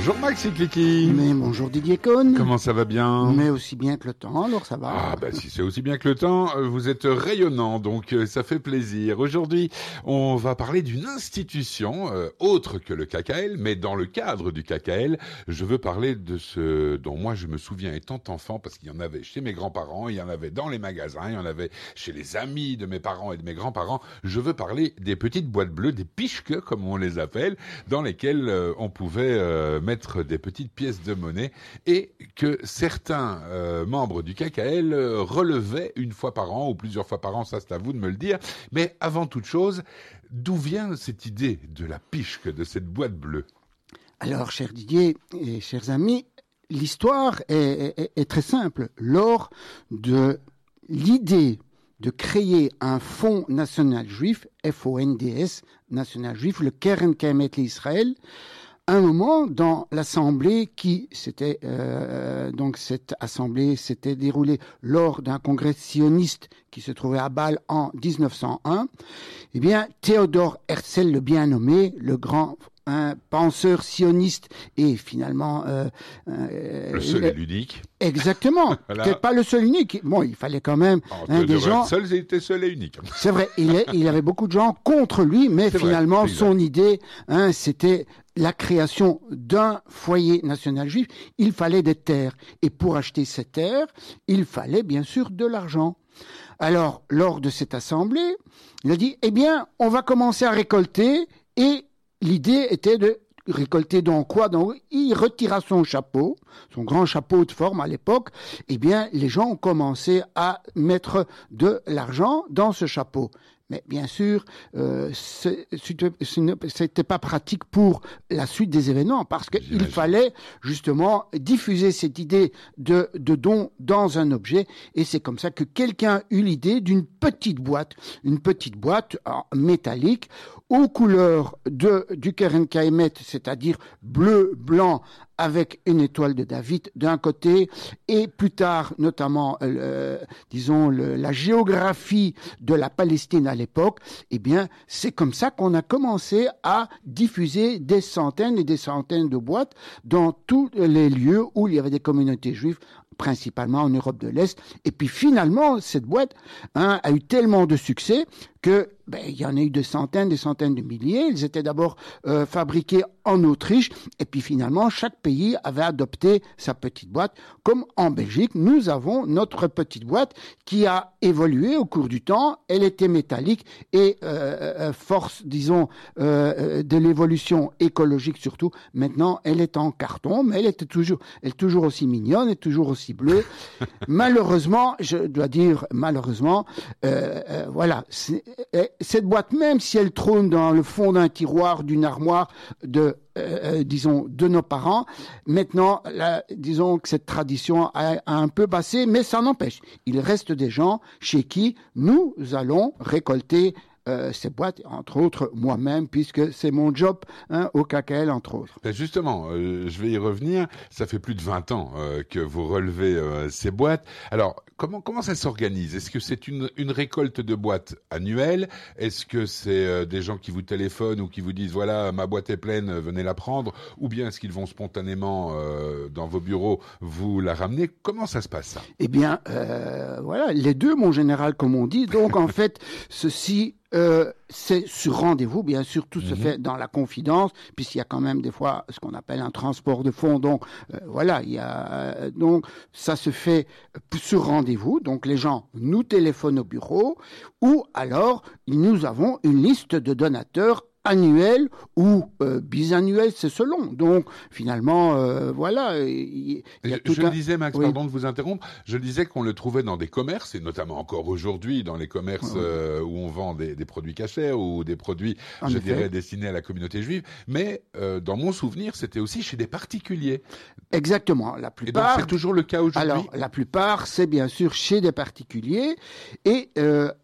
Bonjour Maxi Clicky. Mais bonjour Didier Cohn. Comment ça va bien Mais aussi bien que le temps, alors ça va. Ah bah si c'est aussi bien que le temps, euh, vous êtes rayonnant, donc euh, ça fait plaisir. Aujourd'hui, on va parler d'une institution euh, autre que le KKL, mais dans le cadre du KKL, je veux parler de ce dont moi je me souviens étant enfant, parce qu'il y en avait chez mes grands-parents, il y en avait dans les magasins, il y en avait chez les amis de mes parents et de mes grands-parents. Je veux parler des petites boîtes bleues, des pichques comme on les appelle, dans lesquelles on pouvait mettre des petites pièces de monnaie et que certains euh, membres du KKL relevaient une fois par an ou plusieurs fois par an, ça c'est à vous de me le dire. Mais avant toute chose, d'où vient cette idée de la pichque, de cette boîte bleue? Alors, cher Didier et chers amis, l'histoire est, très simple. Lors de l'idée de créer un fonds national juif, FONDS, national juif, le Keren Kaemet l'Israël, un moment dans l'assemblée qui s'était euh, donc cette assemblée s'était déroulée lors d'un congrès sioniste qui se trouvait à Bâle en 1901. Eh bien, Théodore Herzl, le bien nommé, le grand un penseur sioniste et finalement euh, euh, le seul et l'unique. Exactement. Peut-être pas le seul unique. Bon, il fallait quand même hein, des gens. Seul, était seul et unique. C'est vrai. Il, est, il avait beaucoup de gens contre lui, mais finalement son idée, hein, c'était la création d'un foyer national juif. Il fallait des terres et pour acheter ces terres, il fallait bien sûr de l'argent. Alors, lors de cette assemblée, il a dit, eh bien, on va commencer à récolter et l'idée était de récolter dans quoi donc Il retira son chapeau, son grand chapeau de forme à l'époque. Eh bien, les gens ont commencé à mettre de l'argent dans ce chapeau. Mais bien sûr, euh, c'était pas pratique pour la suite des événements parce qu'il fallait justement diffuser cette idée de, de don dans un objet. Et c'est comme ça que quelqu'un eut l'idée d'une petite boîte, une petite boîte métallique aux couleurs de, du Keren Kaimet, c'est-à-dire bleu, blanc, avec une étoile de David d'un côté, et plus tard, notamment, euh, disons, la géographie de la Palestine à l'époque, eh bien, c'est comme ça qu'on a commencé à diffuser des centaines et des centaines de boîtes dans tous les lieux où il y avait des communautés juives principalement en Europe de l'Est. Et puis finalement, cette boîte hein, a eu tellement de succès que ben, il y en a eu des centaines, des centaines de milliers. Ils étaient d'abord euh, fabriqués en Autriche, et puis finalement, chaque pays avait adopté sa petite boîte. Comme en Belgique, nous avons notre petite boîte qui a évolué au cours du temps. Elle était métallique et euh, euh force, disons, euh, de l'évolution écologique surtout. Maintenant, elle est en carton, mais elle était toujours, elle est toujours aussi mignonne, et toujours aussi bleue. malheureusement, je dois dire malheureusement, voilà cette boîte, même si elle trône dans le fond d'un tiroir, d'une armoire de, euh, euh, disons, de nos parents, maintenant, disons que cette tradition a, un peu passé, mais ça n'empêche. Il reste des gens chez qui nous allons récolter euh, ces boîtes, entre autres moi-même, puisque c'est mon job hein, au KKL, entre autres. Ben justement, je vais y revenir. Ça fait plus de 20 ans que vous relevez ces boîtes. Alors, comment comment ça s'organise? Est-ce que c'est une, une récolte de boîtes annuelle Est-ce que c'est euh, des gens qui vous téléphonent ou qui vous disent voilà ma boîte est pleine, venez la prendre? Ou bien est-ce qu'ils vont spontanément euh, dans vos bureaux vous la ramener? Comment ça se passe ça? Eh bien euh, voilà les deux mon général comme on dit. Donc en fait ceci euh, c'est sur rendez-vous, bien sûr, tout se mhm. fait dans la confidence, puisqu'il y a quand même des fois ce qu'on appelle un transport de fonds. Donc euh, voilà, il y a euh, donc ça se fait sur rendez-vous. Donc les gens nous téléphonent au bureau, ou alors nous avons une liste de donateurs annuel ou euh, bisannuel, c'est selon. Donc finalement, euh, voilà. je, disais, Max, pardon de vous interrompre, je disais qu'on le trouvait dans des commerces, et notamment encore aujourd'hui dans les commerces euh, où on vend des, produits cachers ou des produits, je dirais, destinés à la communauté juive. Mais dans mon souvenir, c'était aussi chez des particuliers. Exactement. La plupart. c'est toujours le cas aujourd'hui. Alors, la plupart, c'est bien sûr chez des particuliers et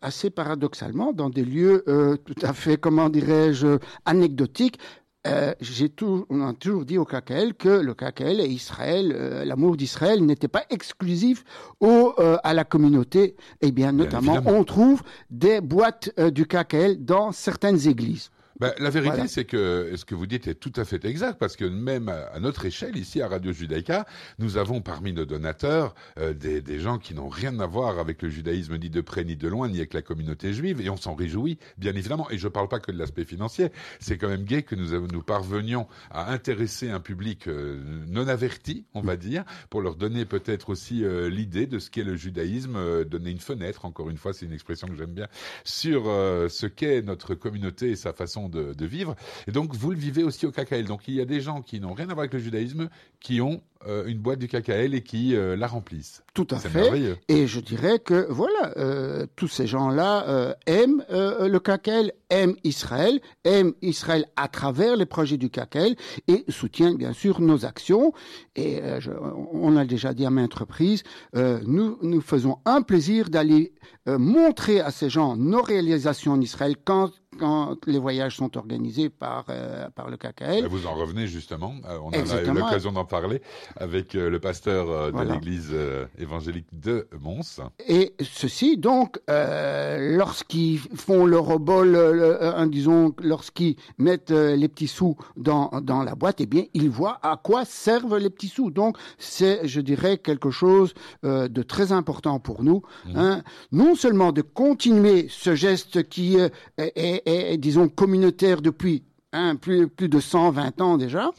assez paradoxalement dans des lieux tout à fait, comment dirais-je, anecdotique. Euh, j'ai tout, on a toujours dit au KKL que le KKL et Israël, euh, l'amour d'Israël n'était pas exclusif au, euh, à la communauté. Eh bien, notamment, on trouve des boîtes du KKL dans certaines églises. Bah, la vérité, c'est que ce que vous dites est tout à fait exact, parce que même à notre échelle, ici à Radio Judaïka, nous avons parmi nos donateurs euh, des, des, gens qui n'ont rien à voir avec le judaïsme ni de près ni de loin, ni avec la communauté juive, et on s'en réjouit, bien évidemment. Et je ne parle pas que de l'aspect financier, c'est quand même gai que nous, nous parvenions à intéresser un public euh, non averti, on va dire, pour leur donner peut-être aussi euh, l'idée de ce qu'est le judaïsme, donner une fenêtre, encore une fois, c'est une expression que j'aime bien, sur ce qu'est notre communauté et sa façon de, vivre. Et donc, vous le vivez aussi au KKL. Donc, il y a des gens qui n'ont rien à voir avec le judaïsme, qui ont euh, une boîte du KKL et qui euh, la remplissent. Tout à fait. Et je dirais que voilà, euh, tous ces gens-là aiment le KKL, aiment Israël, aiment Israël à travers les projets du KKL et soutiennent bien sûr nos actions. Et on a déjà dit à maintes reprises, nous nous faisons un plaisir d'aller montrer à ces gens nos réalisations en Israël quand quand les voyages sont organisés par, euh, par le KKL. Vous en revenez justement, on a eu l'occasion d'en parler avec euh, le pasteur de l'église évangélique de Mons. Et ceci, donc, lorsqu'ils font le rebol, disons, lorsqu'ils mettent les petits sous dans, dans la boîte, eh bien, ils voient à quoi servent les petits sous. Donc, c'est, je dirais, quelque chose de très important pour nous. Mhm. Hein. Non seulement de continuer ce geste qui est est, disons, communautaire depuis hein, plus, plus de 120 ans déjà.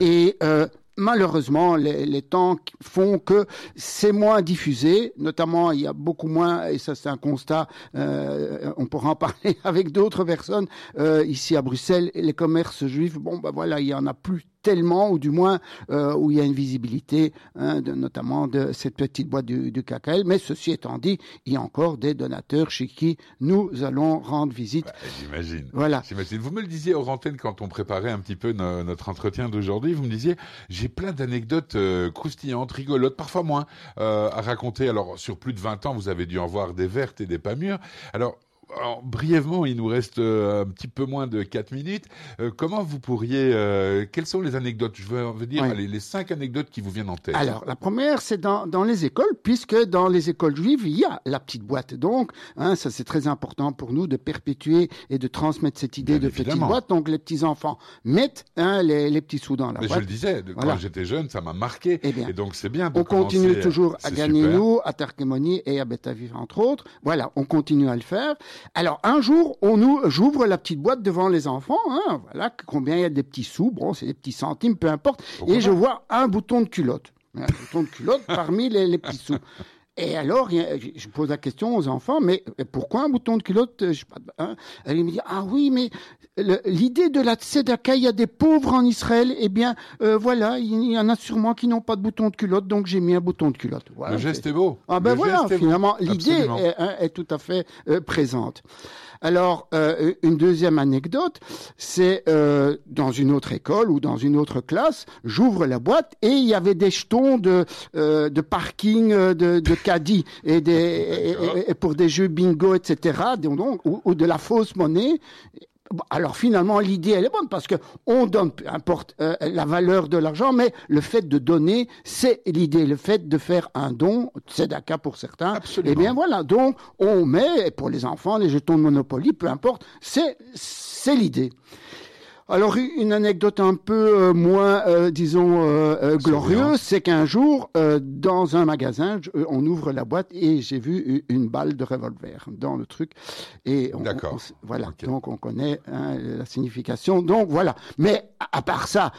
Et euh, malheureusement, les, temps font que c'est moins diffusé. Notamment, il y a beaucoup moins, et ça c'est un constat, euh, on pourra en parler avec d'autres personnes, euh, ici à Bruxelles, les commerces juifs, bon, ben voilà, il y en a plus tellement, ou du moins euh, où il y a une visibilité, hein, de, notamment de cette petite boîte du, du, KKL. Mais ceci étant dit, il y a encore des donateurs chez qui nous allons rendre visite. Bah, j'imagine. Voilà. J'imagine. Vous me le disiez aux antennes quand on préparait un petit peu notre entretien d'aujourd'hui. Vous me disiez, j'ai plein d'anecdotes euh, croustillantes, rigolotes, parfois moins, euh, à raconter. Alors, sur plus de 20 ans, vous avez dû en voir des vertes et des pas mûres. Alors, alors, brièvement, il nous reste euh, un petit peu moins de 4 minutes. Euh, comment vous pourriez... Euh, quelles sont les anecdotes? Je veux dire les, cinq anecdotes qui vous viennent en tête. Alors, la première, c'est dans, dans, les écoles, puisque dans les écoles juives, il y a la petite boîte. Donc, hein, ça c'est très important pour nous de perpétuer et de transmettre cette idée de petite boîte. Donc, les petits-enfants mettent hein, les, les, petits sous dans la Mais boîte. Je le disais, quand j'étais jeune, ça m'a marqué. Eh bien, et donc, c'est bien On continue toujours à gagner nous, à Tarkemoni et à Betaviv, entre autres. Voilà, on continue à le faire. Alors un jour, on nous, j'ouvre la petite boîte devant les enfants. Hein, voilà combien il y a des petits sous. Bon, c'est des petits centimes, peu importe. et je vois un bouton de culotte, un bouton de culotte parmi les, les petits sous. Et alors, je pose la question aux enfants, mais pourquoi un bouton de culotte je pas, hein Elle me dit, ah oui, mais l'idée de la tzedaka, il y a des pauvres en Israël, eh bien, euh, voilà, il y en a sûrement qui n'ont pas de bouton de culotte, donc j'ai mis un bouton de culotte. Voilà, le geste est beau. Ah ben voilà, finalement, l'idée est, hein, est, tout à fait euh, présente. Alors, euh, une deuxième anecdote, c'est euh, dans une autre école ou dans une autre classe, j'ouvre la boîte et il y avait des jetons de, euh, de parking de, de et, des, et, pour des jeux bingo, etc. Donc, ou, ou de la fausse monnaie. Alors finalement, l'idée, elle est bonne parce que on donne, peu importe euh, la valeur de l'argent, mais le fait de donner, c'est l'idée. Le fait de faire un don, c'est d'accord pour certains. Absolument. Eh bien voilà, donc on met, pour les enfants, les jetons de Monopoly, peu importe, c'est l'idée. Alors une anecdote un peu euh, moins, euh, disons, euh, glorieuse, c'est qu'un jour, dans un magasin, on ouvre la boîte et j'ai vu une balle de revolver dans le truc. Et D'accord. Voilà. Donc on connaît hein, la signification. Donc voilà. Mais à, part ça,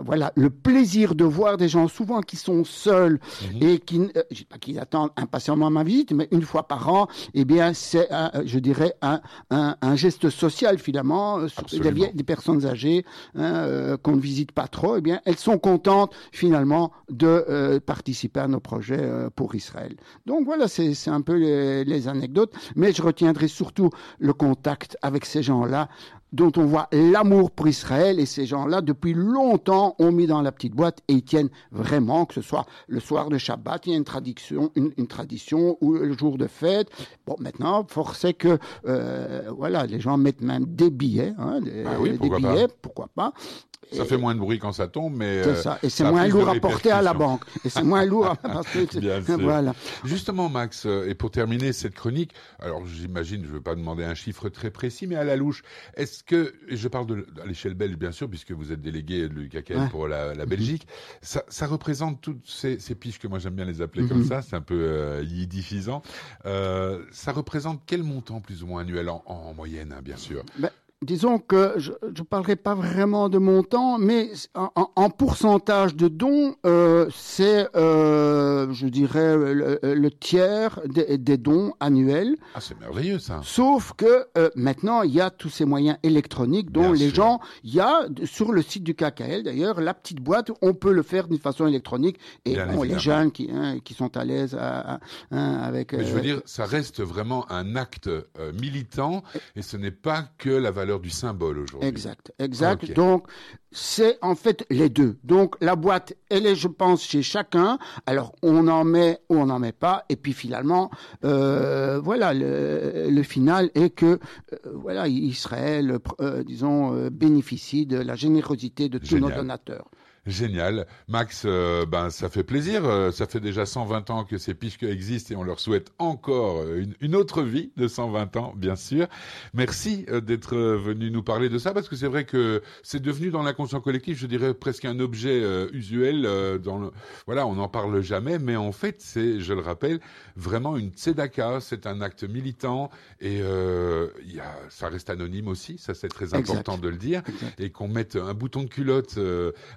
voilà, le plaisir de voir des gens souvent qui sont seuls mhm. et qui, pas qui attendent impatiemment ma visite, mais une fois par an, eh bien c'est, je dirais, un, un, un, geste social finalement. Sur des personnes âgées hein, euh, qu'on ne visite pas trop, eh bien, elles sont contentes finalement de euh, participer à nos projets euh, pour Israël. Donc voilà, c'est un peu les, les anecdotes, mais je retiendrai surtout le contact avec ces gens-là dont on voit l'amour pour Israël et ces gens-là depuis longtemps ont mis dans la petite boîte et ils tiennent vraiment que ce soit le soir de Shabbat, il y a une tradition, une, tradition ou le jour de fête. Bon, maintenant, force est que euh, voilà, les gens mettent même des billets, hein, des, ah oui, des billets, pourquoi pas. Ça fait moins de bruit quand ça tombe, mais c'est ça. Et c'est moins lourd à porter à la banque. Et c'est moins lourd à parce que voilà. Justement, Max, et pour terminer cette chronique, alors j'imagine, je ne veux pas demander un chiffre très précis, mais à la louche, est-ce que, et je parle de, à l'échelle belge bien sûr, puisque vous êtes délégué du KKL pour la, la Belgique, ça, ça, représente toutes ces, ces, piches que moi j'aime bien les appeler comme ça, c'est un peu euh. Euh, ça représente quel montant plus ou moins annuel en, en moyenne, hein, bien sûr? Ben, disons que je ne parlerai pas vraiment de montant, mais en, pourcentage de dons, euh, c'est, euh, je dirais, le, tiers des, dons annuels. Ah, c'est merveilleux ça. Sauf que euh, maintenant, il y a tous ces moyens électroniques dont les gens, il y a sur le site du KKL d'ailleurs, la petite boîte, on peut le faire d'une façon électronique. Et bon, les jeunes qui, hein, qui sont à l'aise hein, avec. Mais je veux dire, ça reste vraiment un acte militant et ce n'est pas que la valeur du symbole aujourd'hui. Exact, exact. Donc, c'est en fait les deux. Donc, la boîte, elle est, je pense, chez chacun. Alors, on en met ou on n'en met pas. Et puis, finalement, euh, voilà, le, final est que, euh, voilà, Israël, euh, disons, bénéficie de la générosité de tous nos donateurs. Génial. Max, euh, ben, ça fait plaisir. Euh, ça fait déjà 120 ans que ces piches existent et on leur souhaite encore une, une, autre vie de 120 ans, bien sûr. Merci euh, d'être venu nous parler de ça parce que c'est vrai que c'est devenu dans l'inconscient collectif, je dirais presque un objet usuel. dans le... Voilà, on n'en parle jamais, mais en fait, c'est, je le rappelle, vraiment une tzedaka. C'est un acte militant et y a, ça reste anonyme aussi. Ça, c'est très important de le dire. Et qu'on mette un bouton de culotte,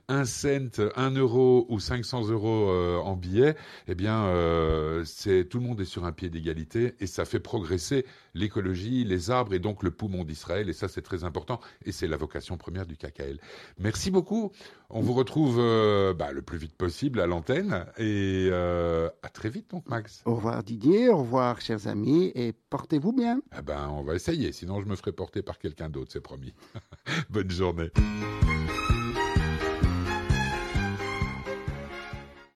un cent, 1 euro ou 500 euros euh, en billets, eh bien, euh, c'est tout le monde est sur un pied d'égalité et ça fait progresser l'écologie, les arbres et donc le poumon d'Israël. Et ça, c'est très important et c'est la vocation première du KKL. Merci beaucoup. On vous retrouve euh, bah, le plus vite possible à l'antenne et à très vite, donc, Max. Au revoir Didier, au revoir, chers amis, et portez-vous bien. Eh ben, on va essayer. Sinon, je me ferai porter par quelqu'un d'autre, c'est promis. Bonne journée.